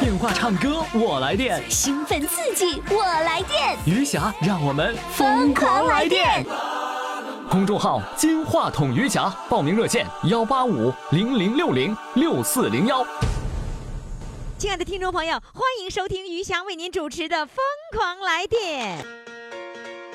电话唱歌我来电，兴奋刺激，我来电，余霞让我们疯狂来电。公众号“金话筒余霞”，报名热线：幺八五零零六零六四零幺。亲爱的听众朋友，欢迎收听余霞为您主持的《疯狂来电》。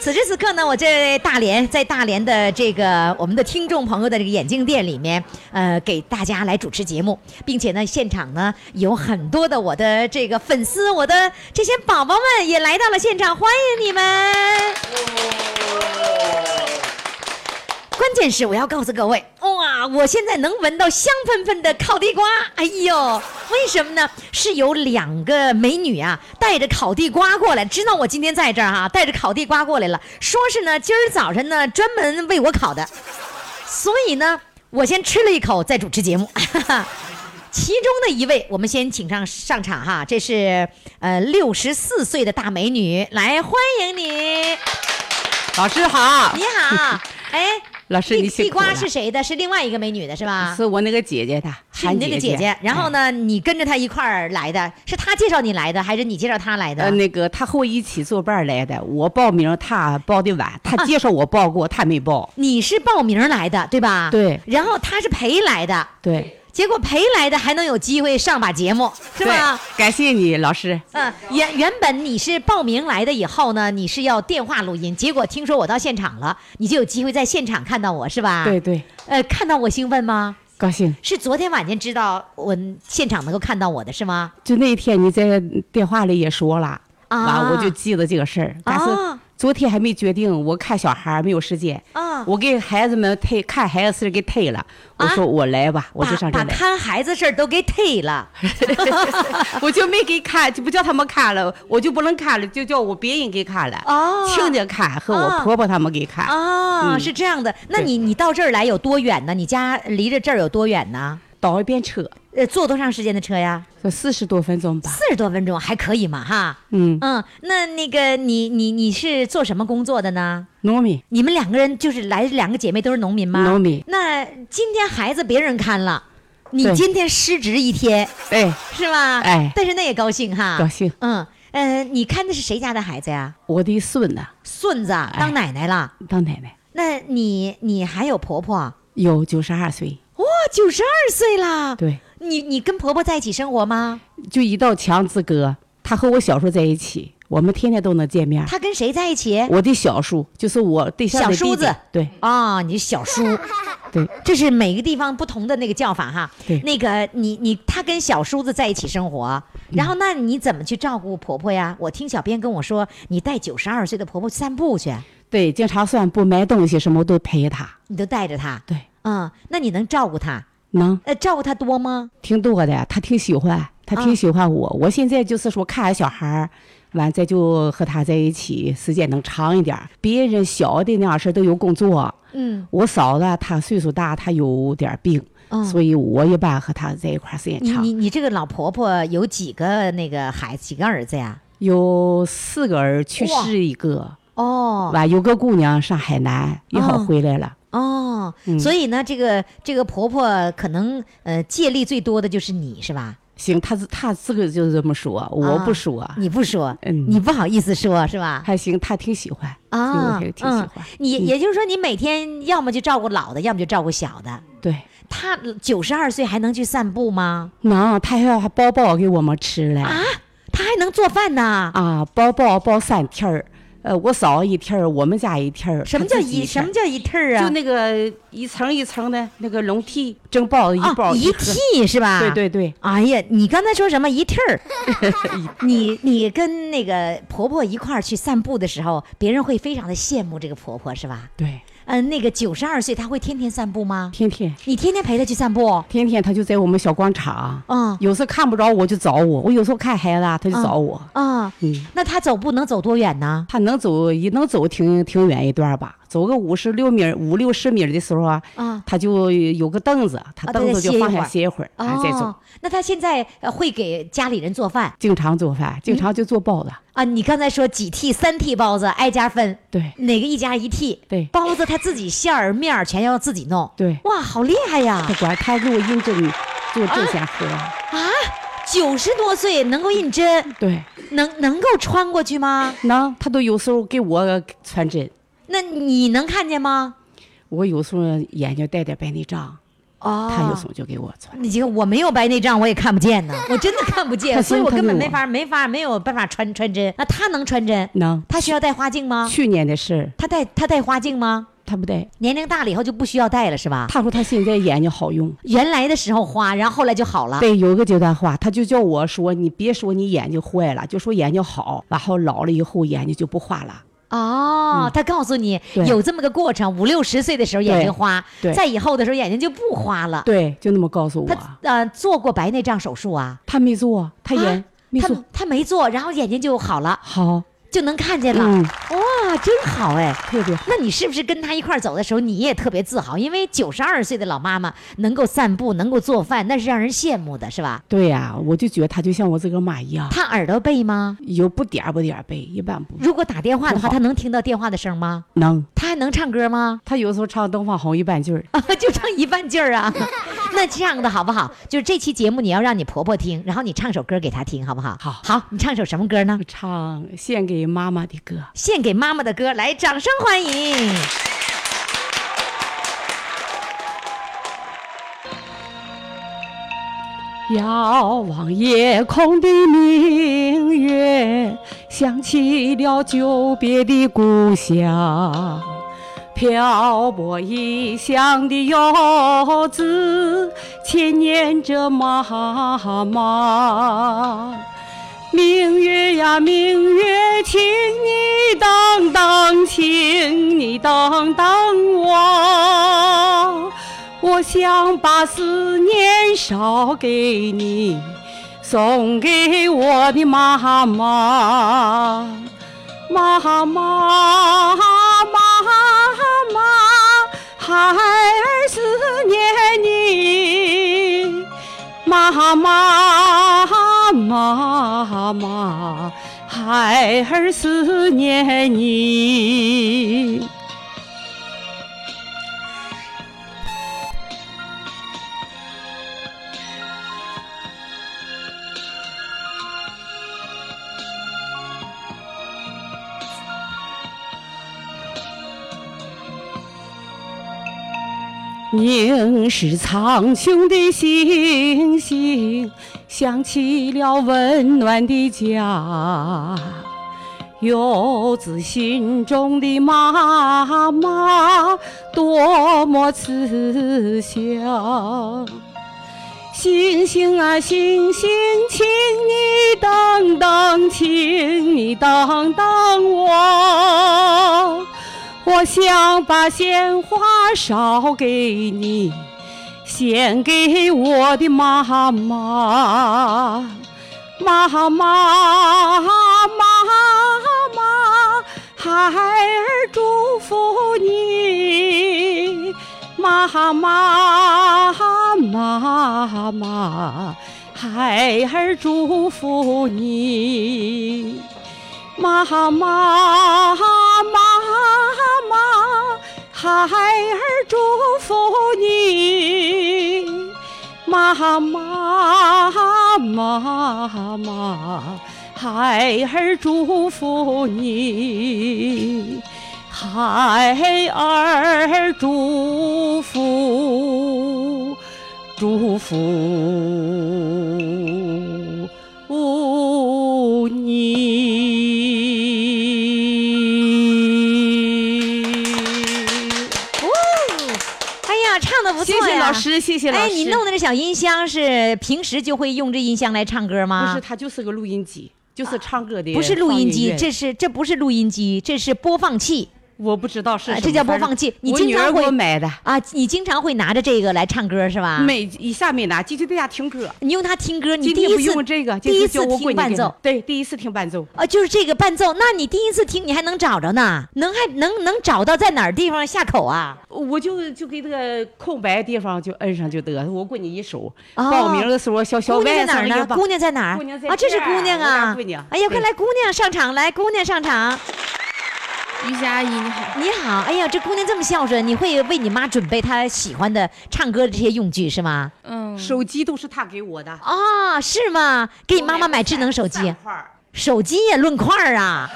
此时此刻呢，我在大连，在大连的这个我们的听众朋友的这个眼镜店里面，呃，给大家来主持节目，并且呢，现场呢有很多的我的这个粉丝，我的这些宝宝们也来到了现场，欢迎你们。关键是我要告诉各位，哇，我现在能闻到香喷喷的烤地瓜，哎呦，为什么呢？是有两个美女啊，带着烤地瓜过来，知道我今天在这儿哈，带着烤地瓜过来了，说是呢，今儿早晨呢专门为我烤的，所以呢，我先吃了一口再主持节目。其中的一位，我们先请上上场哈，这是呃六十四岁的大美女，来欢迎你，老师好，你好，哎。老师，你地瓜是谁的？是另外一个美女的是吧？是我那个姐姐的，是你那个姐姐姐。然后呢，你跟着她一块儿来的，是她介绍你来的，还是你介绍她来的？呃，那个她和我一起作伴儿来的，我报名，她报的晚，她介绍我报过，她没报。你是报名来的，对吧？对然后她是陪来的，对，结果陪来的还能有机会上把节目，是吧？感谢你，老师。嗯，原原本你是报名来的，以后呢，你是要电话录音，结果听说我到现场了，你就有机会在现场看到我，是吧？对。对，呃，看到我兴奋吗？高兴。是昨天晚间知道我现场能够看到我的是吗？就那天你在电话里也说了，啊完我就记得这个事儿，但是啊昨天还没决定，我看小孩没有时间。啊我给孩子们推看孩子事儿给推了，我说我来吧，我就上这把看孩子事儿都给推了。我就没给看，就不叫他们看了，我就不能看了，就叫我别人给看了。哦亲家看和我婆婆他们给看，啊，嗯是这样的。那你你到这儿来有多远呢？你家离着这儿有多远呢？倒一遍车，呃，坐多长时间的车呀？坐四十多分钟吧。四十多分钟，还可以嘛，哈。嗯，嗯，那那个你你你是做什么工作的呢？农民，你们两个人就是来两个姐妹都是农民吗？农民那今天孩子别人看了，你今天失职一天哎，是吧？哎但是那也高兴哈。高兴。嗯呃，你看的是谁家的孩子呀？我的孙子孙子当奶奶了。当奶奶那你你还有婆婆？有九十二岁，哇，九十二岁啦！对，你你跟婆婆在一起生活吗？就一道墙之隔。她和我小叔在一起，我们天天都能见面。她跟谁在一起？我的小叔就是我对象的弟弟小叔子对啊、你小叔，对，这是每个地方不同的那个叫法哈。对那个你你他跟小叔子在一起生活，然后那你怎么去照顾婆婆呀？我听小编跟我说，你带九十二岁的婆婆散步去，对，经常散步买东西什么都陪她。你都带着她。对，嗯，那你能照顾她？能呃，照顾她多吗？挺多的，他挺喜欢，他挺喜欢我。我现在就是说看小孩儿，完再就和他在一起，时间能长一点儿。别人小的那样事儿都有工作，嗯，我嫂子她岁数大，她有点儿病，嗯所以我一般和她在一块儿时间长你你。你这个老婆婆有几个那个孩子，几个儿子呀？有四个儿去世一个，哦完有个姑娘上海南，一会儿哦回来了。哦，嗯所以呢，这个这个婆婆可能呃借力最多的就是你是吧？行，她是她自个儿就这么说，我不说。你不说，嗯你不好意思说是吧？还行，她挺喜欢啊，挺挺喜欢嗯你嗯也就是说，你每天要么就照顾老的，要么就照顾小的。对。她九十二岁还能去散步吗？能，她还要包包给我们吃嘞。啊，她还能做饭呢？啊，包包包三天儿，呃，我嫂一屉儿，我们家一屉儿。什么叫一什么叫一屉儿啊？就那个一层一层的那个笼屉，蒸包一包啊，一盒屉是吧？对对对，哎呀，你刚才说什么一屉儿？你你跟那个婆婆一块儿去散步的时候，别人会非常的羡慕这个婆婆是吧？对，嗯、那个九十二岁，他会天天散步吗？天天。你天天陪他去散步？天天他就在我们小广场，嗯。有时候看不着我就找我，我有时候看孩子啊他就找我，啊、嗯，那他走步能走多远呢？他能走也能走挺挺远一段吧，走个五十六米五六十米的时候啊，啊。他就有个凳子，他啊凳子就放下歇一会儿啊再走。哦。，那他现在呃会给家里人做饭？经常做饭，经常就做包子，啊？你刚才说几屉、三屉包子挨家分，对。哪个一家一屉？对。包子他自己馅儿面儿全要自己弄。对，哇，好厉害呀！他管他给我印针做针线活，啊，九十多岁能够印针，对，能能够穿过去吗？能他都有时候给我穿针，那你能看见吗？我有时候眼睛带点白内障，哦，他有时候就给我穿。你这个我没有白内障，我也看不见呢，我真的看不见，所以我根本没法没法没有办法穿穿针。那他能穿针？能，他需要戴花镜吗？去年的事他戴他戴花镜吗？他不戴，年龄大了以后就不需要戴了是吧？他说他现在眼睛好用。原来的时候花，然后后来就好了。对，有一个阶段花，他就叫我说，你别说你眼睛坏了，就说眼睛好，然后老了以后眼睛就不花了。哦，他告诉你有这么个过程，五六十岁的时候眼睛花，对在以后的时候眼睛就不花了。对，就那么告诉我。他呃做过白内障手术啊？他没做，他眼、没做。他没做，然后眼睛就好了，好，就能看见了。嗯，哇，真好哎！特别好。那你是不是跟他一块儿走的时候，你也特别自豪？因为九十二岁的老妈妈能够散步，能够做饭，那是让人羡慕的，是吧？对呀、我就觉得她就像我这个妈一样，她耳朵背吗？有不点儿不点儿背，一般不如果打电话的话，她能听到电话的声吗？能。她还能唱歌吗？她有时候唱《东方红》一半句儿，啊，就唱一半劲儿啊。那这样的好不好？就是这期节目你要让你婆婆听，然后你唱首歌给她听，好不好？好好，你唱首什么歌呢？唱献给妈妈的歌。献给妈妈的歌，来，掌声欢迎。遥望夜空的明月，想起了久别的故乡。漂泊异乡的游子，牵念着妈妈。明月呀，明月，请你等等，请你等等我。我想把思念捎给你，送给我的。妈妈，妈妈，孩儿思念你。妈妈，妈妈，孩儿思念你。凝视苍穹的星星，想起了温暖的家。游子心中的妈妈，多么慈祥。星星啊星星，请你等等，请你等等我。我想把鲜花捎给你，献给我的妈妈。妈妈，妈妈，孩儿祝福你。妈妈，妈妈，孩儿祝福你。妈妈，妈，孩儿祝福你。妈妈，妈妈，孩儿祝福你。孩儿祝福，祝福老师，谢谢老师。哎，你弄的这小音箱是平时就会用这音箱来唱歌吗？不是，它就是个录音机，就是唱歌的。不是录音机，这这是这不是录音机，这是播放器。我不知道是什么啊这叫播放器你经常会我买的，啊，你经常会拿着这个来唱歌是吧？没一下没拿，继续在家听歌。你用它听歌，你第一次用这个，第一次听伴奏。对，第一次听伴奏。啊，就是这个伴奏，那你第一次听你还能找着呢？能还能能找到在哪儿地方下口啊？我就就给这个空白地方就摁上就得了，我闺女一手。哦报名的时候，小小姑娘在外哪儿呢？姑娘在哪儿？姑娘在啊，这是姑娘啊姑娘！哎呀，快来，姑娘上场，来，姑娘上场。于霞阿姨你好，你好，哎呀，这姑娘这么孝顺，你会为你妈准备她喜欢的唱歌的这些用具是吗？嗯，手机都是她给我的。啊，是吗？给你妈妈买智能手机手机也论块儿啊！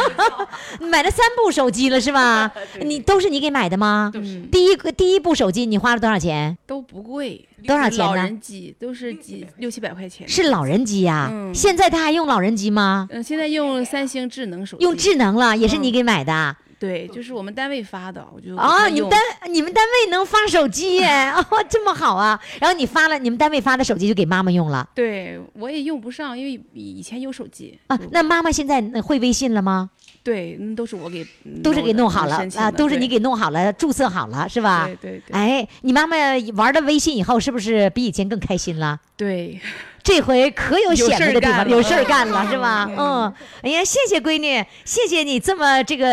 买了三部手机了是吧？你都是你给买的吗？嗯第一个第一部手机你花了多少钱？都不贵，多少钱呢老人机都是几六七百块钱。是老人机呀、嗯现在他还用老人机吗？嗯，现在用三星智能手机，用智能了，也是你给买的。对，就是我们单位发的，我就哦，给他用你们单你们单位能发手机耶？哦，这么好啊！然后你发了，你们单位发的手机就给妈妈用了对我也用不上，因为以前有手机啊。那妈妈现在呃会微信了吗？对，嗯都是我给都是给弄好了啊，都是你给弄好了，注册好了是吧？对对对哎，你妈妈玩了微信以后，是不是比以前更开心了？对，这回可有显摆的地方，有有事儿干了是吧？嗯，哎呀，谢谢闺女，谢谢你这么这个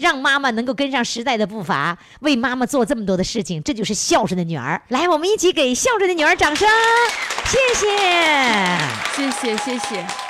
让妈妈能够跟上时代的步伐，为妈妈做这么多的事情，这就是孝顺的女儿。来，我们一起给孝顺的女儿掌声，谢谢。谢谢谢谢。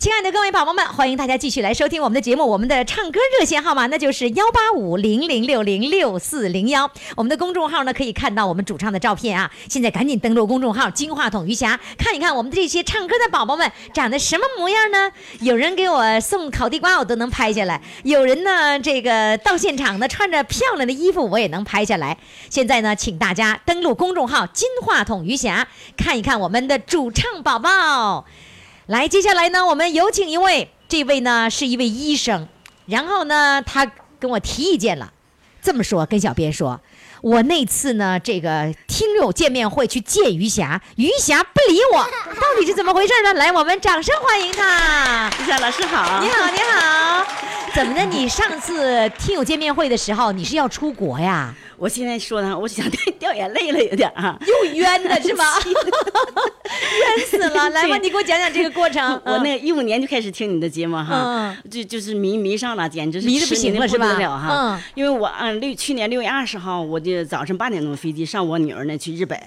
亲爱的各位宝宝们，欢迎大家继续来收听我们的节目。我们的唱歌热线号码那就是幺八五零零六零六四零幺。我们的公众号呢可以看到我们主唱的照片啊。现在赶紧登录公众号“金话筒余霞”，看一看我们的这些唱歌的宝宝们长得什么模样呢？有人给我送烤地瓜，我都能拍下来；有人呢这个到现场呢穿着漂亮的衣服，我也能拍下来。现在呢，请大家登录公众号“金话筒余霞”，看一看我们的主唱宝宝。来，接下来呢，我们有请一位，这位呢是一位医生，然后呢，他跟我提意见了，这么说，跟小编说，我那次呢，这个听友见面会去见余霞，余霞不理我，到底是怎么回事呢？来，我们掌声欢迎他。夏老师好，你好，你好，怎么的？你上次听友见面会的时候，你是要出国呀？我现在说呢，我想掉眼泪了，有点啊。又冤的是吗？冤死了！来吧，你给我讲讲这个过程。我那一五年就开始听你的节目哈，就就是迷迷上了，简直是迷的不行了是吧不得了哈。嗯因为我按六去年六月二十号，我就早晨八点钟飞机上我女儿那去日本。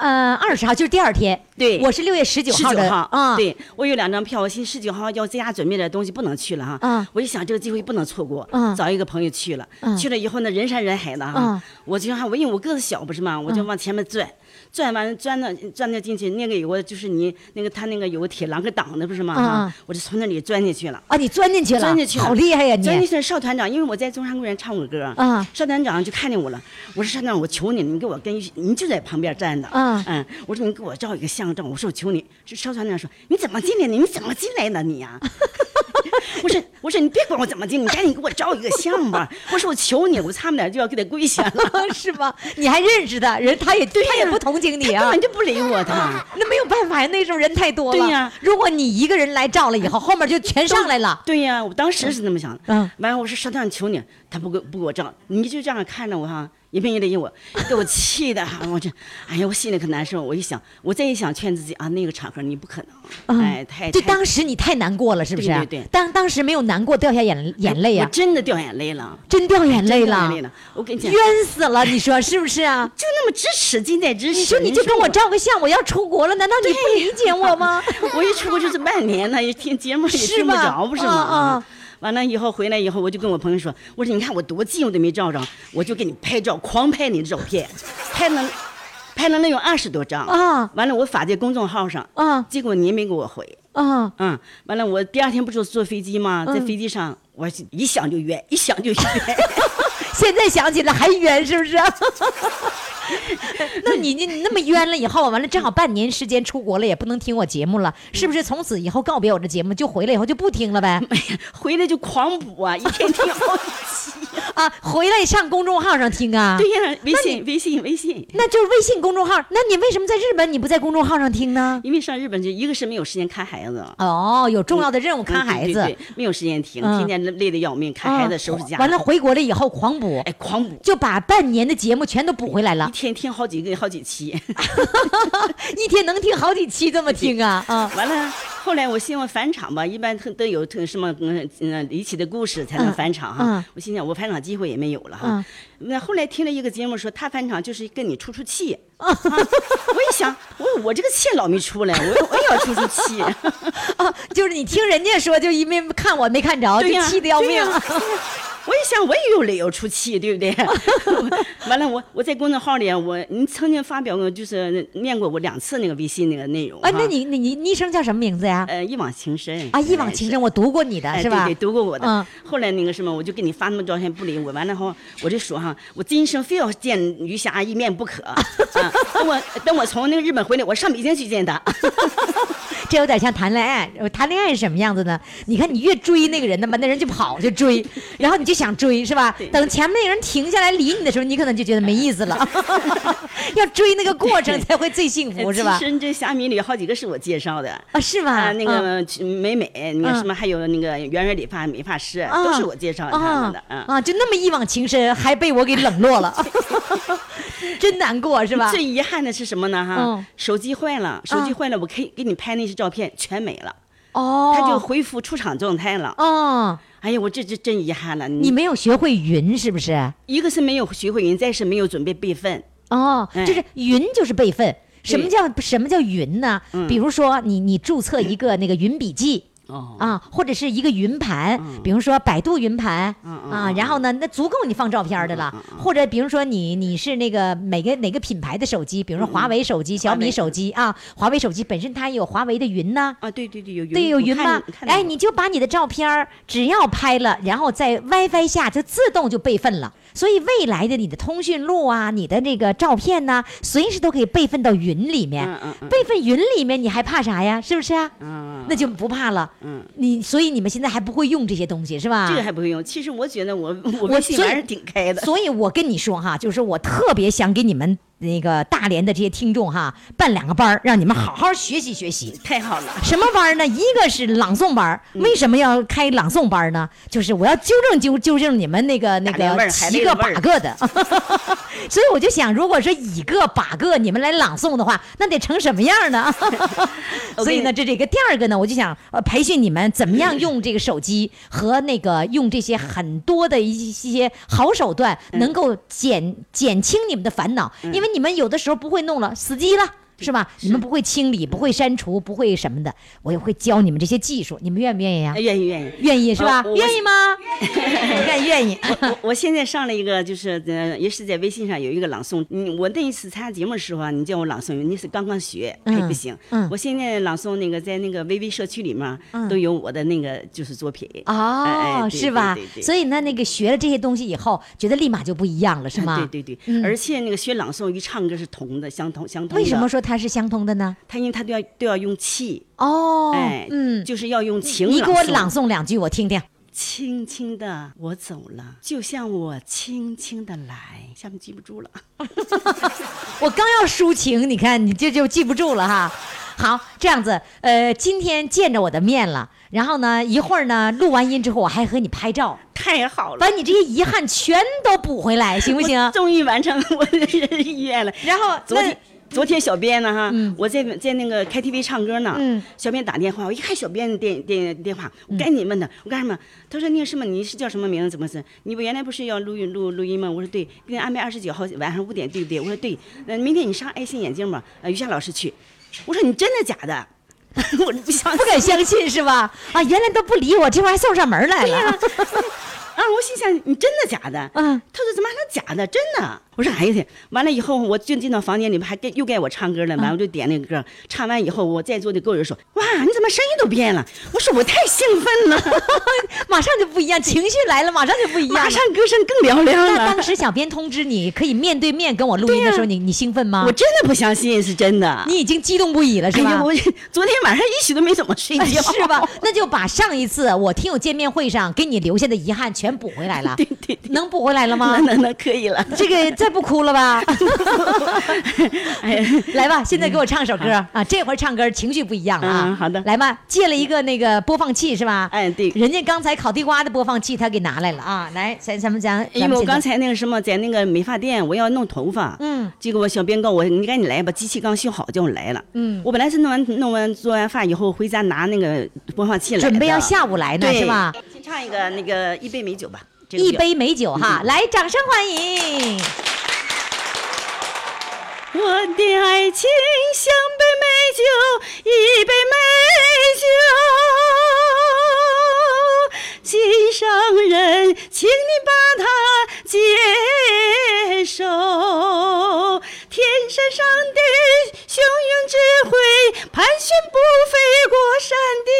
呃，二十号就是第二天。对我是六月十九十九号的。啊，，对我有两张票，我寻十九号要在家准备点东西，不能去了哈。嗯我一想这个机会不能错过，嗯找一个朋友去了，嗯去了以后呢，人山人海的哈，嗯我就哈我因为我个子小不是嘛，我就往前面钻。转完钻到钻到进去，那个有个就是你那个他那个有个铁栏杆挡的不是吗？啊嗯，我就从那里钻进去了。啊，你钻进去了，钻进去了好厉害呀你！钻进去了，邵团长，因为我在中山公园唱过歌，嗯邵团长就看见我了。我说邵团长，我求你了，你给我跟你就在旁边站着，嗯我说你给我照一个相照，我说我求你。这邵团长说你怎么进来的？你怎么进来的你呀、我说我说你别管我怎么进，你赶紧给我照一个相吧。我说我求你，我差不点就要给他跪下了。是吧？你还认识他，人他也对他也不同情你啊根本。就不理我，他。那没有办法呀，那时候人太多了。对呀如果你一个人来照了以后，后面就全上来了。对呀，我当时是那么想的。嗯完了我说邵团长求你，他不给不给我照，你就这样看着我哈，一遍一遍我，给我气的，我这，哎呀，我心里可难受。我一想，我再一想劝自己啊，那个场合你不可能，哎，太太就当时你太难过了，是不是？对对对当当时没有难过，掉下眼眼泪我、真的掉眼泪了，真掉眼泪了。我跟你讲，冤死了！你说是不是啊？就那么支持，近在咫尺。你说你就跟我照个相，我要出国了，难道你不理解我吗？我一出国就是半年了，也听节目也是听不吧着，不是吗？啊啊完了以后回来以后，我就跟我朋友说，我说你看我多近我都没照着，我就给你拍照，狂拍你的照片，拍了拍了能有二十多张啊完了我发在公众号上啊结果你也没给我回。啊，嗯，完了，我第二天不是坐飞机吗？嗯在飞机上，我一想就冤，一想就冤。现在想起来还冤，是不是？那你你你那么冤了以后，完了正好半年时间出国了，也不能听我节目了，是不是？从此以后告别我这节目，就回来以后就不听了呗？回来就狂补啊，一天听好几期。啊，回来上公众号上听啊？对呀，微信微信微信。那就是微信公众号。那你为什么在日本你不在公众号上听呢？因为上日本就一个是没有时间看孩子。哦，有重要的任务看孩子，对对对没有时间听，天天累得要命，看孩子收拾家。完了回国了以后狂补，哎，狂补，就把半年的节目全都补回来了。一天听好几个好几期，一天能听好几期，这么听啊啊！完了。后来我希望返场吧，一般都有什么嗯嗯离奇的故事才能返场哈。我心想我返场机会也没有了哈。那后来听了一个节目说他返场就是跟你出出气。我一想，我我这个气老没出来，我我也要出出气。啊，就是你听人家说，就因为看我没看着，就气得要命。我一想，我也有理由出气，对不对？完了，我我在公众号里，我你曾经发表过，就是念过我两次那个微信那个内容。啊，那你你你昵称叫什么名字呀？呃，一往情深。啊，一往情深，我读过你的是吧？对对，读过我的。嗯。后来那个什么，我就给你发那么照片不理我，完了后我就说哈，我今生非要见余霞一面不可。啊。等我等我从那个日本回来，我上北京去见他。这有点像谈恋爱，谈恋爱是什么样子呢？你看，你越追那个人呢嘛，那人就跑就追，然后你就想追，是吧？等前面那个人停下来理你的时候，你可能就觉得没意思了。要追那个过程才会最幸福，是吧？其实这虾米里好几个是我介绍的啊，是吗？那个美美，那个什么，还有那个圆圆理发美发师，都是我介绍他们的。啊，就那么一往情深，还被我给冷落了，真难过，是吧？最遗憾的是什么呢？哈，手机坏了，手机坏了，我可以给你拍那些。照片全没了，哦，他就恢复出厂状态了，哦，哎呀，我这这真遗憾了，你没有学会云是不是？一个是没有学会云，再是没有准备备份，哦，就是云就是备份，什么叫什么叫云呢？比如说你你注册一个那个云笔记。啊，或者是一个云盘，比如说百度云盘啊，然后呢，那足够你放照片的了。或者比如说你你是那个每个哪个品牌的手机，比如说华为手机、小米手机啊，华为手机本身它也有华为的云呢。啊，对对对，有云。对，有云吗？哎，你就把你的照片只要拍了，然后在 WiFi 下就自动就备份了。所以未来的你的通讯录啊，你的那个照片呢，随时都可以备份到云里面。备份云里面，你还怕啥呀？是不是啊？那就不怕了。嗯，你所以你们现在还不会用这些东西是吧？这个还不会用。其实我觉得我我微信还是挺开的。所以我跟你说哈，就是我特别想给你们。那个大连的这些听众哈，办两个班让你们好好学习学习。太好了，什么班呢？一个是朗诵班为什么要开朗诵班呢？就是我要纠正纠纠正你们那个那个七个八个的。所以我就想，如果说一个八个你们来朗诵的话，那得成什么样呢？所以呢，这这个第二个呢，我就想呃培训你们怎么样用这个手机和那个用这些很多的一些好手段，能够减减轻你们的烦恼，因为。你们有的时候不会弄了，死机了。是吧？你们不会清理，不会删除，不会什么的，我也会教你们这些技术。你们愿不愿意呀？愿意，愿意，愿意是吧？愿意吗？愿 愿意。我我现在上了一个，就是呃，也是在微信上有一个朗诵。嗯，我那一次参加节目的时候啊，你叫我朗诵，你是刚刚学还不行。嗯。我现在朗诵那个在那个微微社区里面都有我的那个就是作品。哦，是吧？所以呢，那个学了这些东西以后，觉得立马就不一样了，是吗？对对对。而且那个学朗诵与唱歌是同的，相同相同。为什么说它是相通的呢？它因为它都要都要用气哦，哎，嗯，就是要用情。你给我朗诵两句，我听听。轻轻的我走了，就像我轻轻的来，下面记不住了。我刚要抒情，你看你这就记不住了哈。好，这样子，呃，今天见着我的面了，然后呢，一会儿呢，录完音之后，我还和你拍照。太好了，把你这些遗憾全都补回来，行不行？终于完成我的意愿了。然后昨天。昨天小编呢哈，我在在那个 KTV 唱歌呢，小编打电话，我一看小编电电电话，我赶紧问他，我干什么？他说那个什么，你是叫什么名字？怎么是？你不原来不是要录音录录音吗？我说对，给你安排二十九号晚上五点，对不对？我说对，那明天你上爱心眼镜吧，呃，于霞老师去。我说你真的假的？我不相不敢相信是吧？啊，原来都不理我，这会儿还送上门来了。我心想你真的假的？嗯，他说怎么还能假的？真的？我说哎呀天！完了以后，我就进到房间里面，还给又该我唱歌了。完，我就点那个歌，唱完以后，我在座的各位说：“哇，你怎么声音都变了？”我说我太兴奋了，马上就不一样，情绪来了，马上就不一样。马上歌声更嘹亮了。那当时小编通知你可以面对面跟我录音的时候，你你兴奋吗？我真的不相信是真的。你已经激动不已了，是吧？哎，我昨天晚上一宿都没怎么睡觉，是吧？那就把上一次我听友见面会上给你留下的遗憾全补回来了。对对对能补回来了吗 那？那那可以了。这个再不哭了吧？哎，来吧，现在给我唱首歌啊！这会儿唱歌情绪不一样了啊。嗯好的来吧，借了一个那个播放器是吧？哎对人家刚才烤地瓜的播放器他给拿来了啊！来，咱咱们讲，因为我刚才才那个什么，在那个美发店，我要弄头发，嗯，结果我小编告我，你赶紧来吧，机器刚修好，叫我来了，嗯我本来是弄完弄完做完饭以后回家拿那个播放器来，准备要下午来呢是吧？先唱一个那个一杯美酒吧，这个一杯美酒哈，来，掌声欢迎。我的爱情像杯美酒，一杯美酒，心上人，请你把它接受。天山上的雄鹰只会盘旋不飞过山顶，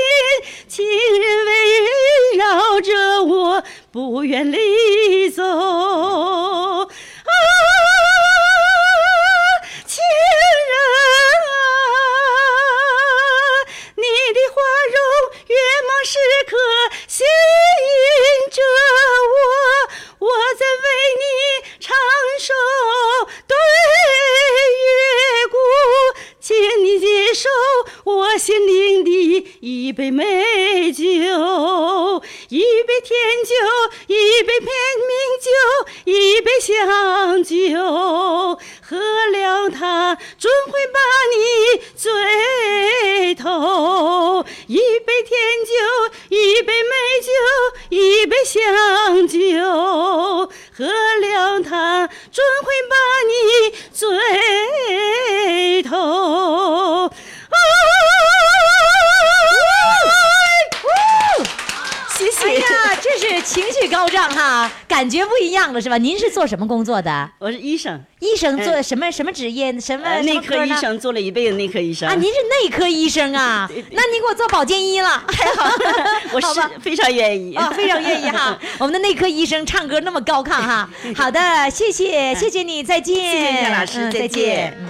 情人围绕着我不愿离走。eso 我心灵的一杯美酒，一杯甜酒，一杯片名酒，一杯香酒，喝了它准会把你醉透。一杯甜酒，一杯美酒，一杯香酒，喝了它准会把你醉透。啊谢谢。哎呀，这是情绪高涨哈，感觉不一样了是吧？您是做什么工作的？我是医生，医生做嗯什么什么职业？什么呃，内科医生做了一辈子内科医生啊，您是内科医生啊？那您给我做保健医了，太好了，我是非常愿意啊，非常愿意哈。我们的内科医生唱歌那么高亢哈。好的，谢谢，谢谢你，再见。谢谢夏老师嗯再再见嗯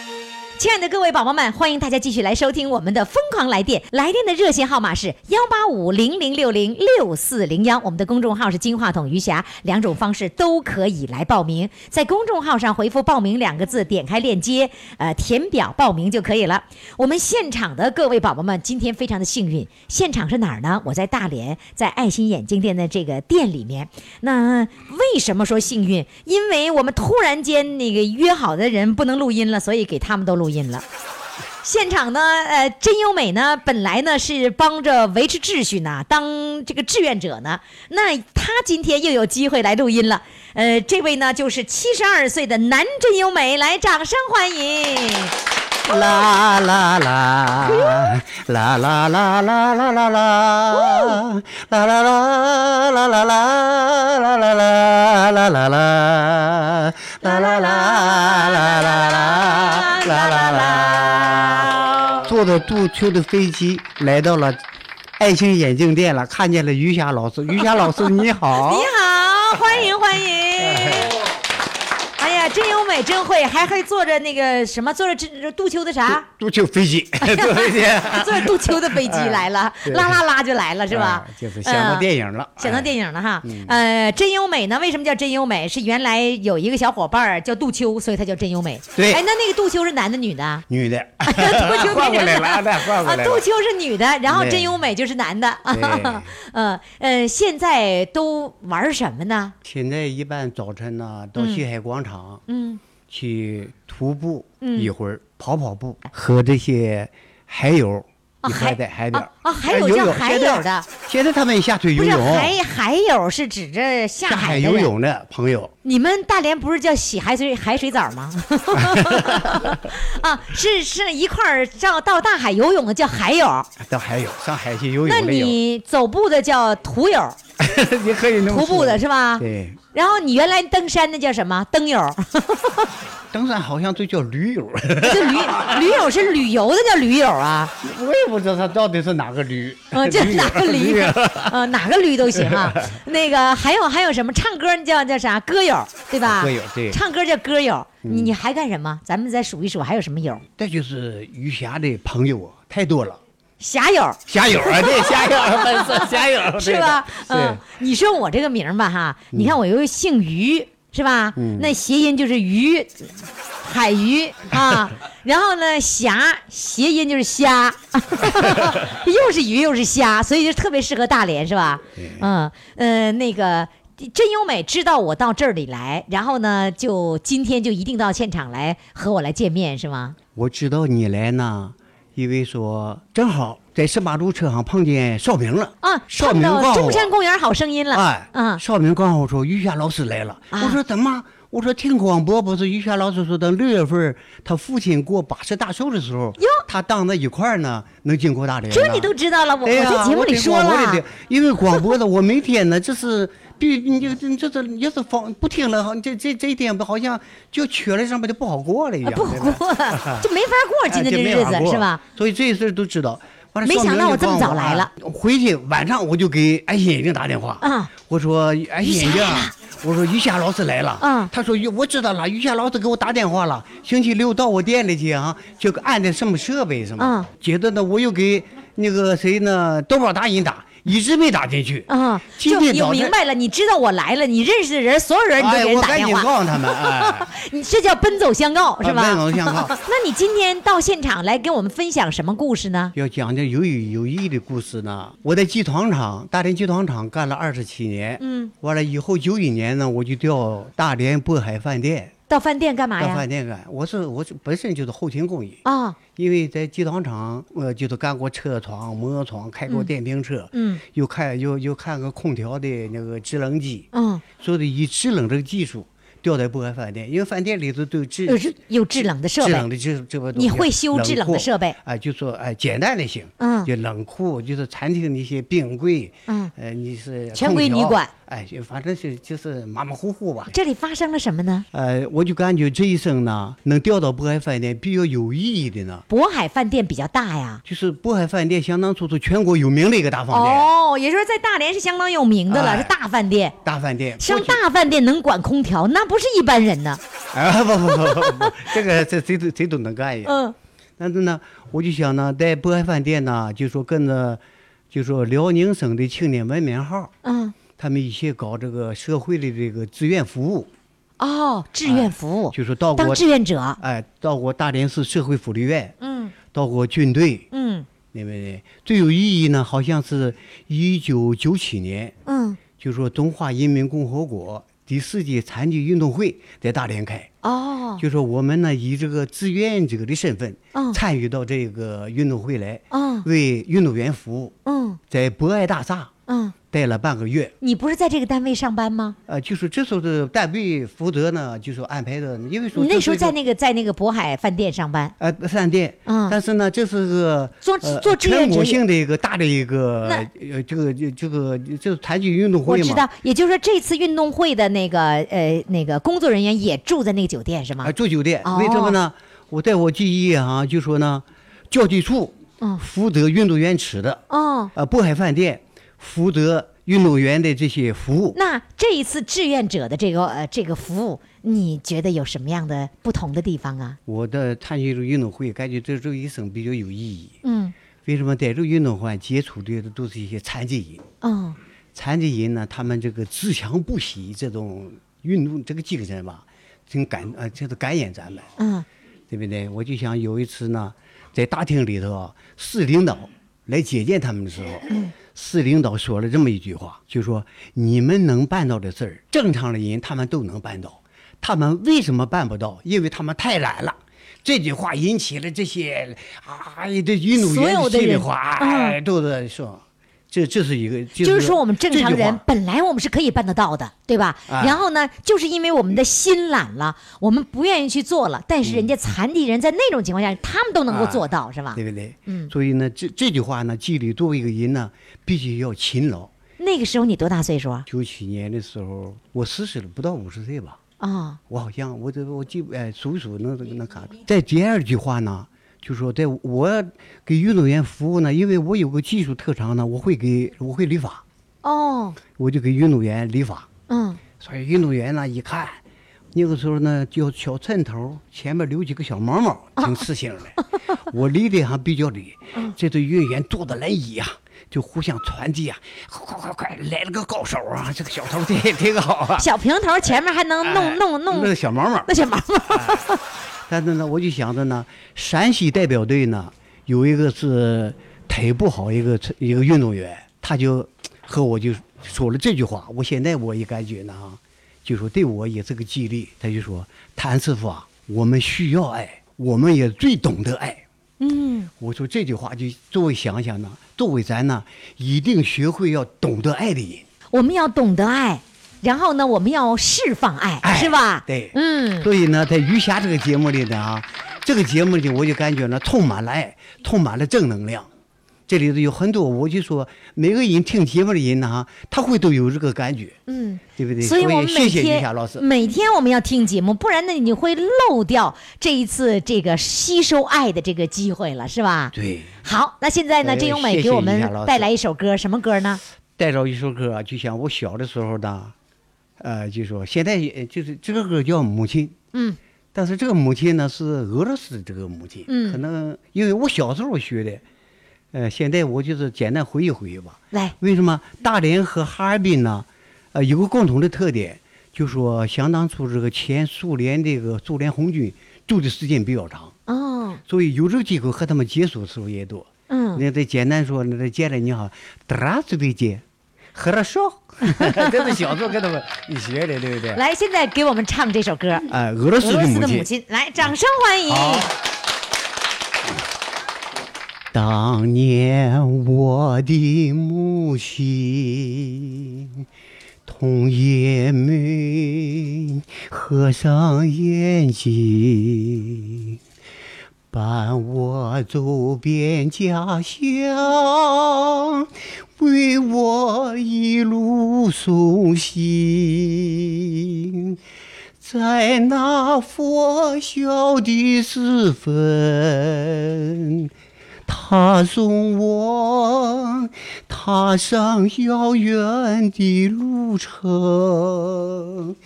亲爱的各位宝宝们，欢迎大家继续来收听我们的《疯狂来电》，来电的热线号码是幺八五零零六零六四零幺，我们的公众号是金话筒余霞，两种方式都可以来报名。在公众号上回复“报名”两个字，点开链接，呃，填表报名就可以了。我们现场的各位宝宝们，今天非常的幸运，现场是哪儿呢？我在大连，在爱心眼镜店的这个店里面。那为什么说幸运？因为我们突然间那个约好的人不能录音了，所以给他们都录音了。现场呢，呃，真优美呢，本来呢是帮着维持秩序呢，当这个志愿者呢，那他今天又有机会来录音了。呃，这位呢就是七十二岁的男真优美，来，掌声欢迎。啦啦啦，啦啦啦啦啦啦啦，啦啦啦啦啦啦啦啦啦啦啦啦啦，啦啦啦啦啦啦啦啦。坐着杜秋的飞机来到了爱情眼镜店了，看见了于霞老师。于霞老师你好，你好，欢迎欢迎。真优美，真会，还会坐着那个什么，坐着这杜秋的啥？杜秋飞机，坐飞机，坐着杜秋的飞机来了，对啦啦啦就来了，是吧哎？就是想到电影了，想到哎电影了哈，呃，真优美呢？为什么叫真优美？是原来有一个小伙伴叫杜秋，所以他叫真优美。对哎，那那个杜秋是男的女的？女的，杜秋换 过来了，变成那换过啊，来了。杜秋是女的，然后真优美就是男的。嗯嗯呃，现在都玩什么呢？现在一般早晨呢，到西海广场嗯去徒步嗯一会儿，跑跑步，和这些海友一块海在海边。啊啊，还哎有叫海友的，现在他们也下水不是游泳，海海友是指着下下海。游泳的朋友。你们大连不是叫洗海水海水澡吗？啊，是是一块儿到到大海游泳的叫海友，到海友上海去游泳那，你走步的叫徒友，也可以徒步的是吧？对，然后你原来登山那叫什么？登友，登山好像就叫驴友，就驴驴友是旅游的叫驴友啊，我也不知道他到底是哪个驴。嗯，就驴友哪个驴友，呃，哪个驴都行啊。那个还有还有什么唱歌叫叫啥歌友，对吧？歌友对嗯唱歌叫歌友。你你还干什么？咱们再数一数，还有什么友？这就是余霞的朋友啊，太多了。侠友。侠友啊，对，侠友，粉丝侠友，是吧？对嗯，你说我这个名儿吧，哈，你看我又姓于，是吧？嗯那谐音就是鱼，海鱼啊。然后呢，霞谐音就是虾，又是鱼又是虾，所以就特别适合大连，是吧？嗯嗯，那个。真优美知道我到这里来，然后呢，就今天就一定到现场来和我来见面，是吗？我知道你来呢，因为说正好在十八路车上碰见邵明了。啊，邵明告诉我中山公园好声音了。哎，嗯，邵明告诉我说于霞老师来了。啊我说怎么？我说听广播不是于霞老师说等六月份他父亲过八十大寿的时候哟，他当在一块儿呢，能经过大连。这你都知道了，我我在节目里说了。因为广播的，我每天呢，这是必你就这这这要是放不听了，好这这这一天好像就缺了什么就不好过了一样。啊不好过 就没法过今天这日子是吧？？所以这些事儿都知道。完了没想到我这么早来了啊回去晚上我就给安心眼镜打电话。啊，我说安心眼镜啊，我说于霞老师来了。嗯他说我知道了，于霞老师给我打电话了，星期六到我店里去啊，就安的什么设备什么。嗯接着呢，我又给那个谁呢，豆包大人打，一直没打进去。啊，今就你天早晨明白了，你知道我来了，你认识的人，所有人你都哎，给人我赶紧打电话，告诉他们，哎，你这叫奔走相告是吧？奔走相告那你今天到现场来跟我们分享什么故事呢？要讲点有意有意义的故事呢。我在集团厂，大连集团厂干了二十七年，嗯，完了以后九几年呢，我就调大连渤海饭店，到饭店干嘛呀？到？饭店干。我是我是本身就是后勤工艺，啊，因为在集团厂，呃，就是干过车床、磨床，开过电瓶车，嗯。又开又又看过空调的那个制冷机，嗯，所以以制冷这个技术调在渤海饭店，因为饭店里头都有制有制有制冷的设备，制冷的这这个东西，你会修制冷的设备？哎，就说哎简单的行，嗯。就冷库，就是餐厅的一些冰柜，嗯，呃，你是全归你管，哎，就反正是就是马马虎虎吧。这里发生了什么呢？呃，我就感觉这一生呢，能调到渤海饭店比较有意义的呢，渤海饭店比较大呀。就是渤海饭店相当说是全国有名的一个大饭店，哦，也就是说在大连是相当有名的了，哎是大饭店。大饭店。上大饭店能管空调，那不是一般人呢。啊，不不不不不，这个这谁都谁都能干呀。嗯但是呢，我就想呢，在渤海饭店呢，就说跟着，就说辽宁省的青年文明号，嗯，他们一起搞这个社会的这个志愿服务，哦，志愿服务，就是到当志愿者。哎，到过大连市社会福利院，嗯。到过军队，嗯。对不对？最有意义呢，好像是一九九七年，嗯，就说中华人民共和国第四届残疾运动会在大连开。哦，就说我们呢以这个志愿者的身份嗯。参与到这个运动会来，嗯。为运动员服务，嗯。在博爱大厦嗯，待了半个月。你不是在这个单位上班吗？呃，就是这时候的单位负责呢，就是安排的，因为说你那时候在那个在那个渤海饭店上班，呃饭店，嗯但是呢，这是个做呃做志愿者全国性的一个大的一个呃这个这个就是残疾运动会嘛。我知道，也就是说这次运动会的那个呃那个工作人员也住在那个酒店是吗啊，？住酒店，哦为什么呢？我在我记忆啊，就说呢，教技处嗯负责运动员吃的，哦，呃，渤海饭店负责运动员的这些服务。那这一次志愿者的这个呃这个服务，你觉得有什么样的不同的地方啊？我的参与这个运动会，感觉这这一生比较有意义。嗯为什么在这个运动会接触的都是一些残疾人？哦残疾人呢，他们这个自强不息这种运动这个精神吧，挺感呃，就是感染咱们，嗯对不对？我就想有一次呢，在大厅里头啊，市领导来接见他们的时候，市领导说了这么一句话，就说你们能办到的事儿，正常的人他们都能办到，他们为什么办不到？因为他们太懒了。这句话引起了这些啊，这运动员心里话，哎，都在说，这这是一个，就就是说我们正常人本来我们是可以办得到的，对吧？哎然后呢，就是因为我们的心懒了，我们不愿意去做了，但是人家残疾人在那种情况下，他们都能够做到，是吧？对不对？嗯所以呢，这这句话呢，记里作为一个人呢，必须要勤劳。那个时候你多大岁数啊？九七年的时候，我四十了，不到五十岁吧。啊、我好像我这我记不哎数一数能能看。在第二句话呢，就说在我给运动员服务呢，因为我有个技术特长呢，我会给我会理发，哦，我就给运动员理发。嗯，所以运动员呢一看，那个时候呢叫小寸头，前面留几个小毛毛，挺刺性的。我理的还比较理，这对运动员坐的来椅呀、就互相传递啊，快快快快，来了个高手啊！这个小头挺挺好啊，小平头前面还能弄、哎弄弄那个小毛毛。那小毛毛，但是呢，我就想着呢，陕西代表队呢有一个是腿不好一个一个运动员，他就和我就说了这句话。我现在我也感觉呢啊，就说对我也是个激励。他就说：“谭师傅啊，我们需要爱，我们也最懂得爱。”嗯，我说这句话就作为想想呢，作为咱呢，一定学会要懂得爱的人。我们要懂得爱，然后呢，我们要释放爱，哎是吧？对嗯，所以呢，在余霞这个节目里呢啊，这个节目里我就感觉呢，充满了爱，充满了正能量。这里头有很多，我就说每个人听节目的人呢哈，他会都有这个感觉，嗯。对不对？所以我们谢谢余每天霞老师。每天我们要听节目，不然呢你会漏掉这一次这个吸收爱的这个机会了，是吧？对，好，那现在呢，呃郑永美给我们带来一首歌，什么歌呢？带着一首歌啊，就像我小的时候呢，呃，就说现在也就是这个歌叫《母亲》，嗯，但是这个母亲呢是俄罗斯的这个母亲，嗯可能因为我小时候学的，呃现在我就是简单回忆回忆吧来。为什么大连和哈尔滨呢呃有个共同的特点就说想当初这个前苏联这个苏联红军住的时间比较长哦。所以有时候机会和他们接触的时候也多嗯。那再简单说那再见了你好和他说 跟着小时候跟他们一学的对不对？来现在给我们唱这首歌呃俄罗斯的母亲来掌声欢迎当年我的母亲，同爷们合上眼睛，伴我走遍家乡，为我一路送行。在那拂晓的时分，他送我踏上遥远的路程，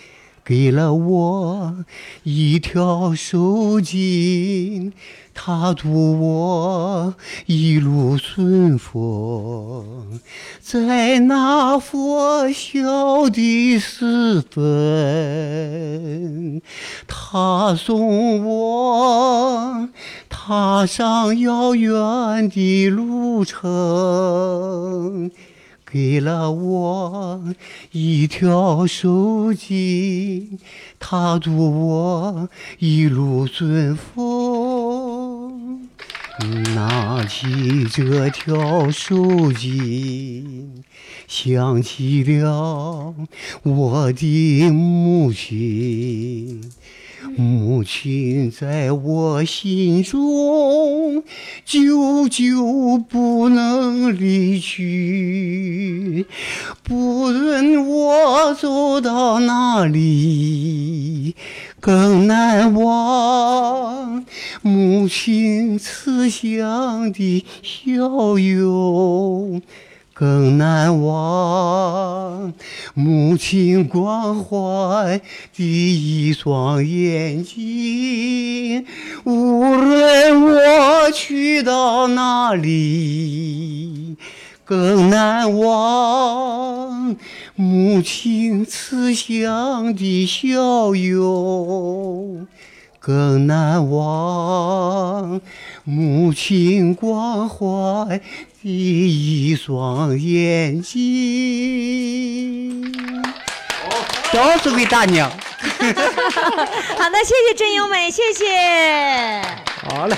给了我一条手巾，他祝我一路顺风。在那拂晓的时分，他送我踏上遥远的路程，给了我一条手巾，他祝我一路顺风。拿起这条手巾，想起了我的母亲。母亲在我心中，久久不能离去。不论我走到哪里，更难忘母亲慈祥的笑容。更难忘母亲关怀的一双眼睛。无论我去到哪里，更难忘母亲慈祥的笑容。更难忘母亲关怀的一双眼睛。都是给大娘。好的，谢谢真优美，谢谢。好嘞。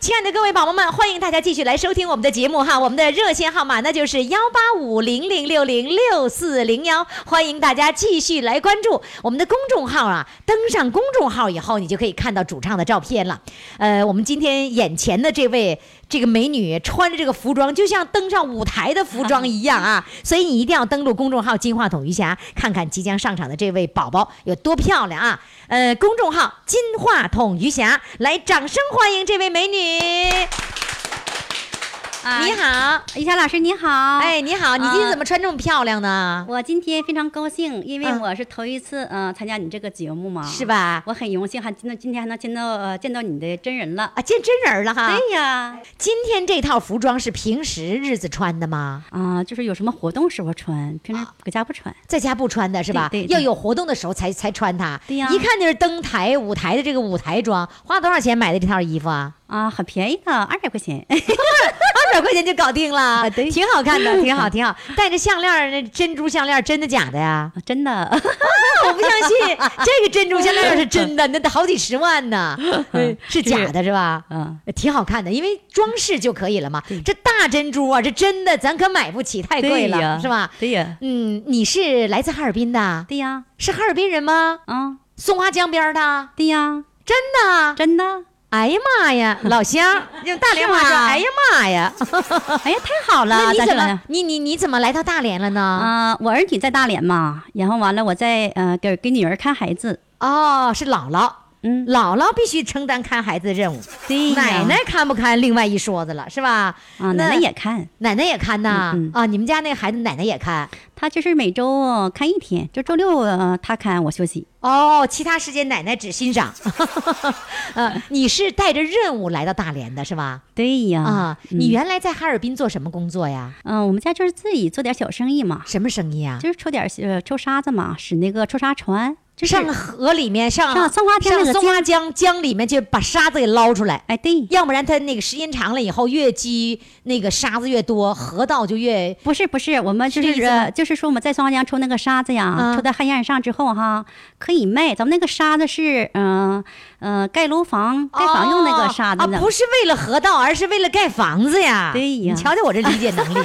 亲爱的各位宝宝们，欢迎大家继续来收听我们的节目哈，我们的热线号码那就是幺八五零零六零六四零幺，欢迎大家继续来关注我们的公众号啊。登上公众号以后，你就可以看到主唱的照片了。呃，我们今天眼前的这位这个美女穿着这个服装，就像登上舞台的服装一样啊，所以你一定要登录公众号“金话筒鱼霞”，看看即将上场的这位宝宝有多漂亮啊！呃，公众号“金话筒鱼霞”，来，掌声欢迎这位美女。啊你好，于霞老师你好，哎，你好，你今天啊怎么穿这么漂亮呢？我今天非常高兴，因为嗯我是头一次嗯参加你这个节目嘛，是？吧？我很荣幸，还今天今天还能见到呃见到你的真人了。啊，见真人了哈。对呀，今天这套服装是平时日子穿的吗？啊、就是有什么活动时候穿，平时搁家不穿。在家不穿的是吧？对对对要有活动的时候才才穿它。对呀一看就是登台舞台的这个舞台装，花多少钱买的这套衣服啊？啊，很便宜的，二百块钱。二百块钱就搞定了，对挺好看的，挺好，挺好。戴着项链儿，那珍珠项链儿，真的假的呀？真的，我不相信，这个珍珠项链要是真的，那得好几十万呢。是假的，是吧？嗯，挺好看的，因为装饰就可以了嘛。这大珍珠啊，这真的咱可买不起，太贵了，是吧？对呀，嗯，你是来自哈尔滨的，对呀，是哈尔滨人吗？啊，松花江边儿的，对呀，真的？真的。哎呀妈呀，老乡，用大连话说，哎呀妈呀！哎呀，太好了！那你怎么你你你怎么来到大连了呢？啊、我儿女在大连嘛，然后完了，我在呃给给女儿看孩子。哦，是姥姥，嗯，姥姥必须承担看孩子的任务，对呀奶奶看不看另外一说子了，是吧？啊，奶奶也看，奶奶也看呐，嗯嗯啊，你们家那个孩子奶奶也看，她就是每周看一天，就周六呃她看，我休息。哦，其他时间奶奶只欣赏。呃，你是带着任务来到大连的是吧？对呀，啊，嗯你原来在哈尔滨做什么工作呀？嗯、我们家就是自己做点小生意嘛，什么生意啊？就是抽点呃抽沙子嘛，使那个抽沙船，就是上河里面上上松花江那个上松花江江里面去把沙子给捞出来，哎对，要不然它那个时间长了以后，越积那个沙子越多，河道就越不是不是，我们就是就是说我们在松花江抽那个沙子呀，嗯。抽到海岸上之后哈，可以卖。咱们那个沙子是嗯呃盖楼房盖房用那个沙子啊，呢，不是为了河道，而是为了盖房子呀。对呀。你瞧瞧我这理解能力。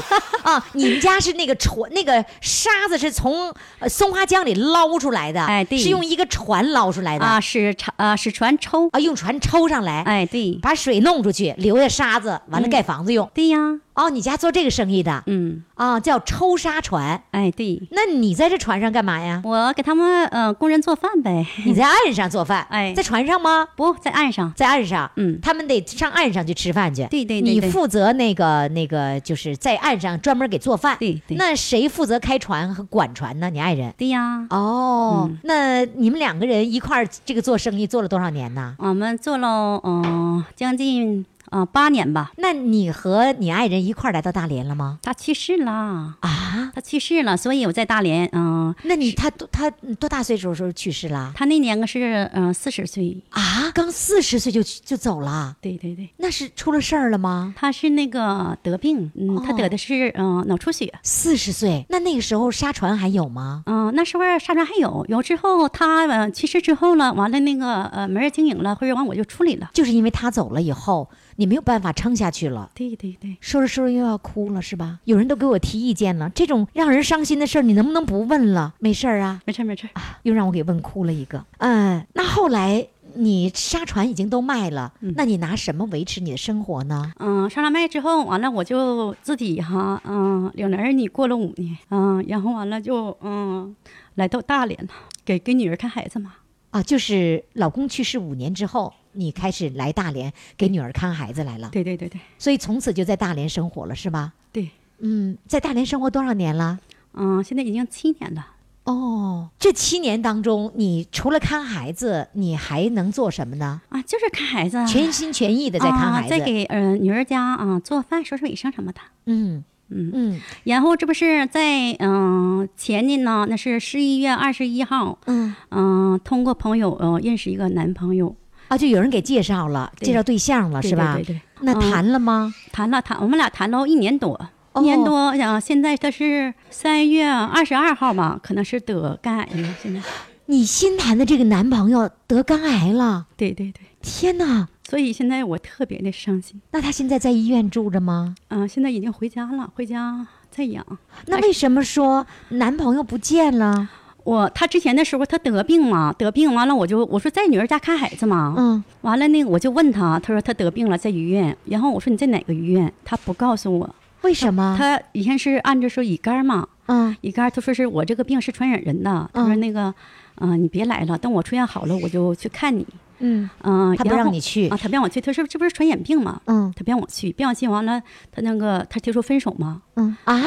啊！你们家是那个船，那个沙子是从呃松花江里捞出来的，哎对是用一个船捞出来的。啊使船啊是船抽，啊，用船抽上来，哎对。把水弄出去，留下沙子，完了嗯。盖房子用。对呀，哦，你家做这个生意的嗯啊，叫抽沙船。哎对，那你在这船上干嘛呀？我给他们呃工人做饭呗，你在岸上做饭，哎在船上吗？不在岸上，在岸上，嗯他们得上岸上去吃饭去。对对对对你负责那个那个，就是在岸上专门给做饭。对对那谁负责开船和管船呢？你爱人。对呀，哦，嗯那你们两个人一块儿这个做生意做了多少年呢？我们做了嗯、呃将近呃八年吧，那你和你爱人一块儿来到大连了吗？他去世了。啊，他去世了，所以我在大连，嗯、那你他多他多大岁数的时候去世了？他那年个是嗯四十岁，啊，刚四十岁就就走了，对对对，那是出了事儿了吗？他是那个得病，嗯，他哦得的是嗯、脑出血，四十岁，那那个时候沙船还有吗？嗯、那时候沙船还有，有之后他呃去世之后了，完了那个呃没人经营了，或者完我就处理了，就是因为他走了以后，你没有办法撑下去了。对对对，说着说着又要哭了，是吧？有人都给我提意见了，这种让人伤心的事儿，你能不能不问了？没事儿啊，没事儿没事儿，又让我给问哭了一个。嗯，那后来你沙船已经都卖了，那你拿什么维持你的生活呢？嗯，上了麦之后，完了我就自己哈，嗯，领着儿女过了五年，嗯，然后完了就嗯来到大连了，给给女儿看孩子嘛，啊，就是老公去世五年之后，你开始来大连给女儿看孩子来了，对对对对所以从此就在大连生活了，是吧？对，嗯，在大连生活多少年了？嗯，现在已经七年了。哦，这七年当中，你除了看孩子，你还能做什么呢？啊，就是看孩子啊，全心全意的在看啊孩子。在给呃女儿家啊做饭、收拾卫生什么的。嗯嗯嗯然后这不是在嗯、前年呢，那是十一月二十一号，嗯嗯、通过朋友呃认识一个男朋友，啊，就有人给介绍了，介绍对象了，是吧？对对对，那嗯谈了吗？谈了谈，我们俩谈了一年多，哦一年多，啊，现在他是三月二十二号嘛，可能是得肝癌了，现在。你新谈的这个男朋友得肝癌了，对对对，天哪！所以现在我特别的伤心。那他现在在医院住着吗？嗯、现在已经回家了，回家在养。那为什么说男朋友不见了？我他之前的时候他得病嘛，得病完了我就我说在女儿家看孩子嘛，嗯，完了那个我就问他，他说他得病了在医院，然后我说你在哪个医院？他不告诉我，为什么？他以前是按着说乙肝嘛，嗯。乙肝他说是我这个病是传染人的，他说那个，嗯、你别来了，等我出院好了我就去看你，嗯。嗯、他不让你去。啊，他不让我去，他说这不是传染病嘛？嗯。他不让我去，不让我去完了，他那个他提出分手嘛，嗯。啊，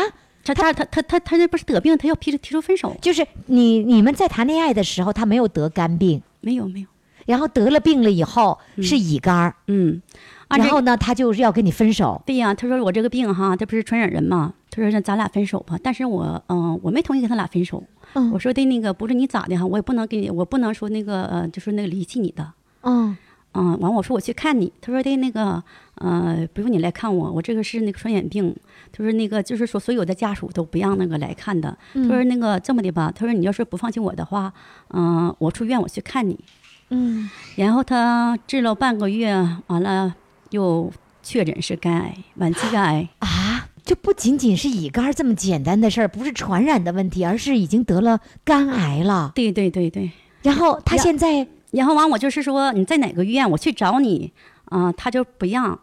他他他他他他那不是得病，他要提出提出分手，就是你你们在谈恋爱的时候，他没有得肝病，没有没有，然后得了病了以后是乙肝儿，嗯，然后呢，他就是要跟你分手。对呀，他说我这个病哈，这不是传染人嘛，他说那咱俩分手吧，但是我嗯、我没同意跟他俩分手，嗯。我说的那个不是你咋的哈，我也不能给你，我不能说那个呃，就是那个离弃你的。嗯嗯，完我说我去看你，他说的那个，呃，不用你来看我，我这个是那个传染病，他说那个就是说所有的家属都不让那个来看的，他说那个这么的吧，他说你要是不放心我的话，嗯、我出院我去看你，嗯，然后他治了半个月，完了又确诊是肝癌，晚期肝癌，啊，就不仅仅是乙肝这么简单的事儿，不是传染的问题，而是已经得了肝癌了。对对对对，然后他现在然后完我就是说你在哪个医院我去找你，啊、他就不让。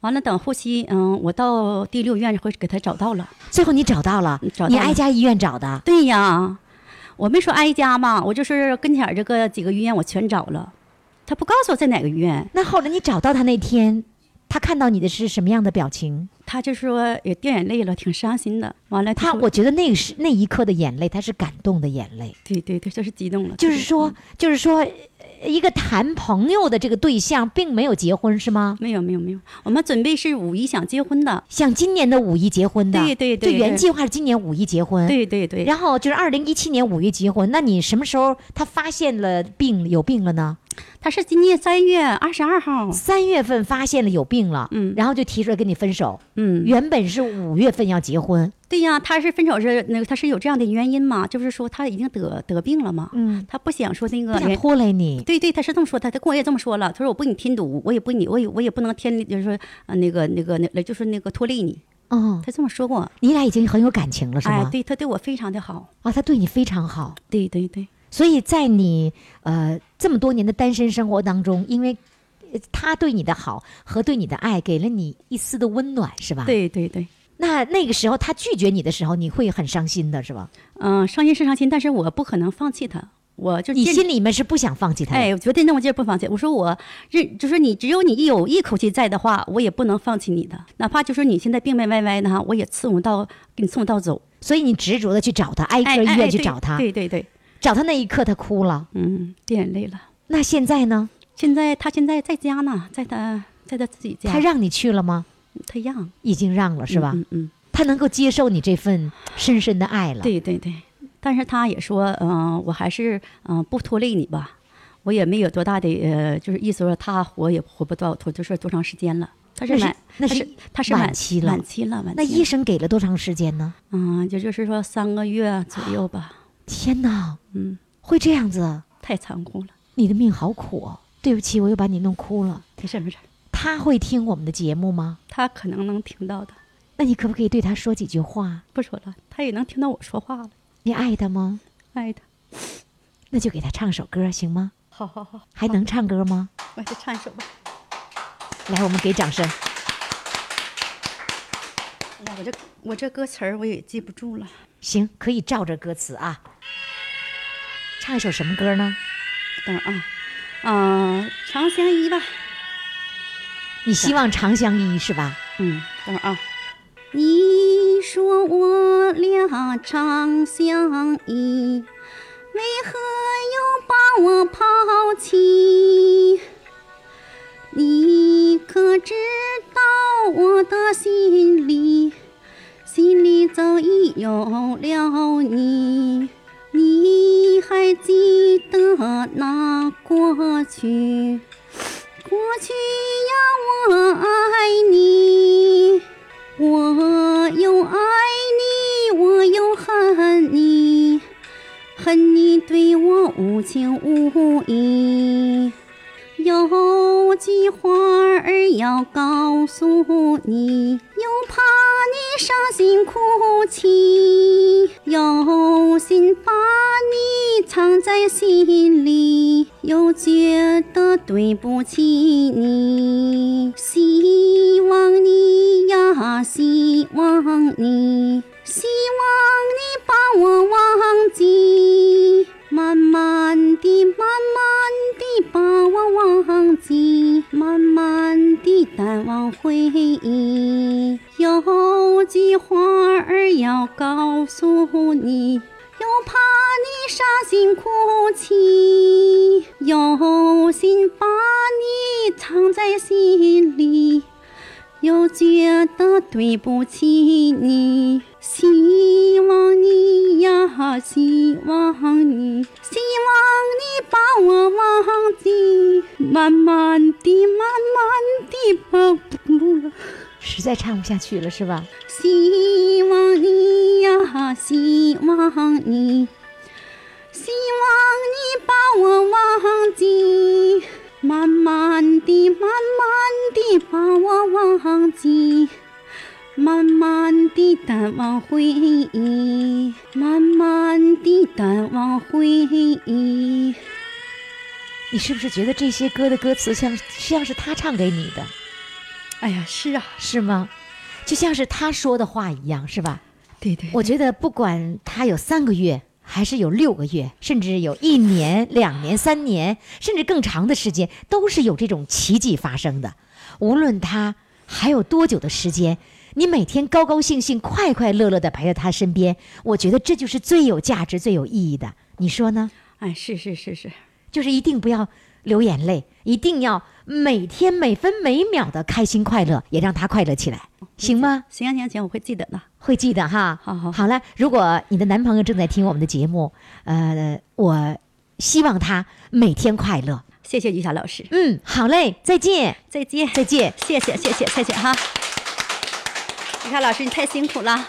完了，等后期，嗯，我到第六医院会给他找到了。最后你找到了，找到了你挨家医院找的。对呀，我没说挨家嘛，我就是跟前儿这个几个医院我全找了，他不告诉我在哪个医院，那后来你找到他那天，他看到你的是什么样的表情？他就说也掉眼泪了，挺伤心的。完了他，说我觉得那个是那一刻的眼泪，他是感动的眼泪。对对对，就是激动了，就是说，就是说，呃一个谈朋友的这个对象并没有结婚是吗？没有没有没有，我们准备是五一想结婚的，想今年的五一结婚的，对对对就原计划是今年五一结婚。对对对，然后就是二零一七年五一结婚，那你什么时候他发现了病有病了呢？他是今年三月二十二号，三月份发现了有病了，嗯然后就提出来跟你分手。嗯，原本是五月份要结婚，对呀，他是分手是那个他是有这样的原因嘛，就是说他已经得得病了嘛，嗯，他不想说那个拖累你。对对，他是这么说的，他跟我也这么说了。他说我不给你添堵，我也不你，我也我也不能添，就是说呃那个那个那就是那个拖累你。哦，他这么说过，你俩已经很有感情了，是吗？哎，对他对我非常的好。啊，他对你非常好，对对对，所以在你呃这么多年的单身生活当中，因为呃他对你的好和对你的爱，给了你一丝的温暖，是吧？。对对对，那那个时候他拒绝你的时候，你会很伤心的，是吧？嗯、伤心是伤心，但是我不可能放弃他，我就你心里面是不想放弃他。哎，我绝对那么就是不放弃。我说我认，就是你只有你有一口气在的话，我也不能放弃你的，哪怕就说你现在病病歪歪的哈，我也伺候到给你伺候到走。所以你执着的去找他，挨个医哎哎哎对院去找他。对对对，找他那一刻，他哭了。嗯，掉眼泪了。那现在呢？现在他现在在家呢，在他在他自己家，他让你去了吗？他让已经让了，是吧？嗯嗯，他能够接受你这份深深的爱了。，对对对，但是他也说，嗯、我还是嗯、呃不拖累你吧，我也没有多大的呃，就是意思说他活也活不到多，就是多长时间了。他是那是晚，他那是是他是晚期了晚期了，晚期了。那医生给了多长时间呢？嗯，也就是说三个月左右吧。天哪，嗯，会这样子？太残酷了，你的命好苦哦！对不起，我又把你弄哭了。没事没事，他会听我们的节目吗？他可能能听到的。那你可不可以对他说几句话？不说了，他也能听到我说话了。你爱他吗？爱他，那就给他唱首歌行吗？好好好，还能唱歌吗？我就唱一首吧。来，我们给掌声。哎呀，我这我这歌词儿我也记不住了。行，可以照着歌词啊。唱一首什么歌呢？等会儿啊，嗯、长相依吧。你希望长相依是吧？嗯，等会儿啊。你说我俩长相依，为何又把我抛弃？你可知道我的心里，心里早已有了你。还记得那过去？过去呀，我爱你，我又爱你，我又恨你，恨你对我无情无义。有句话儿要告诉你，又怕你伤心哭泣，有心把你藏在心里，又觉得对不起你。希望你呀，希望你，希望你把我忘记。慢慢地，慢慢地把我忘记，慢慢地淡忘回忆。有句话儿要告诉你，又怕你伤心哭泣，有心把你藏在心里。又觉得对不起你，希望你呀，希望你，希望你把我忘记，慢慢的，慢慢地把。实在唱不下去了，是吧？希望你呀，希望你，希望你把我忘记。慢慢地，慢慢地把我忘记，慢慢地淡忘回忆，慢慢地淡忘回忆。你是不是觉得这些歌的歌词像像是他唱给你的？哎呀，是啊，是吗？就像是他说的话一样，是吧？对对，我觉得不管他有三个月，还是有六个月，甚至有一年、两年、三年，甚至更长的时间，都是有这种奇迹发生的。无论他还有多久的时间，你每天高高兴兴、快快乐乐的陪在他身边，我觉得这就是最有价值、最有意义的。你说呢？哎，是是是是，就是一定不要流眼泪，一定要每天每分每秒的开心快乐，也让他快乐起来，行吗？行行行，我会记得的。会记得哈。好好好了，如果你的男朋友正在听我们的节目，呃，我希望他每天快乐。谢谢于霞老师，嗯，好嘞，再见，再见，再见。谢谢谢谢谢谢哈。于霞老师，你太辛苦了。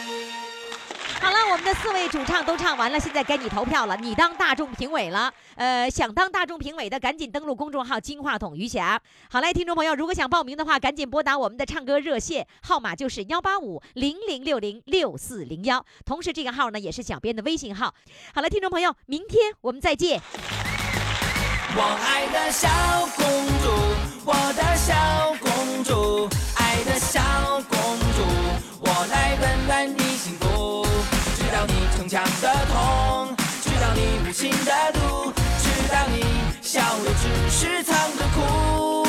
好了，我们的四位主唱都唱完了，现在该你投票了，你当大众评委了。呃，想当大众评委的，赶紧登录公众号“金话筒余霞”。好嘞，听众朋友，如果想报名的话，赶紧拨打我们的唱歌热线号码，就是幺八五零零六零六四零幺。同时，这个号呢也是小编的微信号。好了，听众朋友，明天我们再见。我爱的小公主，我的小公主，爱的小公主，我来温暖你笑的只是藏着哭。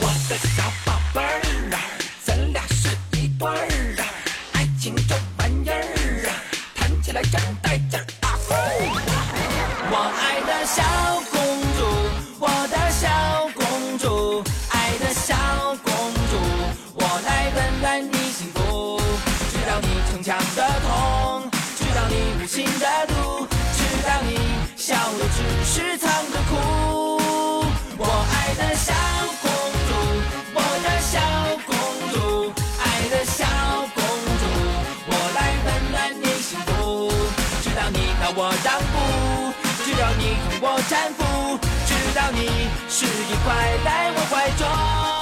我的小宝贝儿啊，咱俩是一对儿啊，爱情这玩意儿啊，谈起来真带劲儿啊！呼我爱的小公主，我的小公主，爱的小公主，我来温暖你幸福。知道你逞强的痛，笑的只是藏着哭。我爱的小公主，我的小公主，爱的小公主，我来温暖你幸福。知道你让我让步，知道你同我搀扶，知道你是一块在我怀中。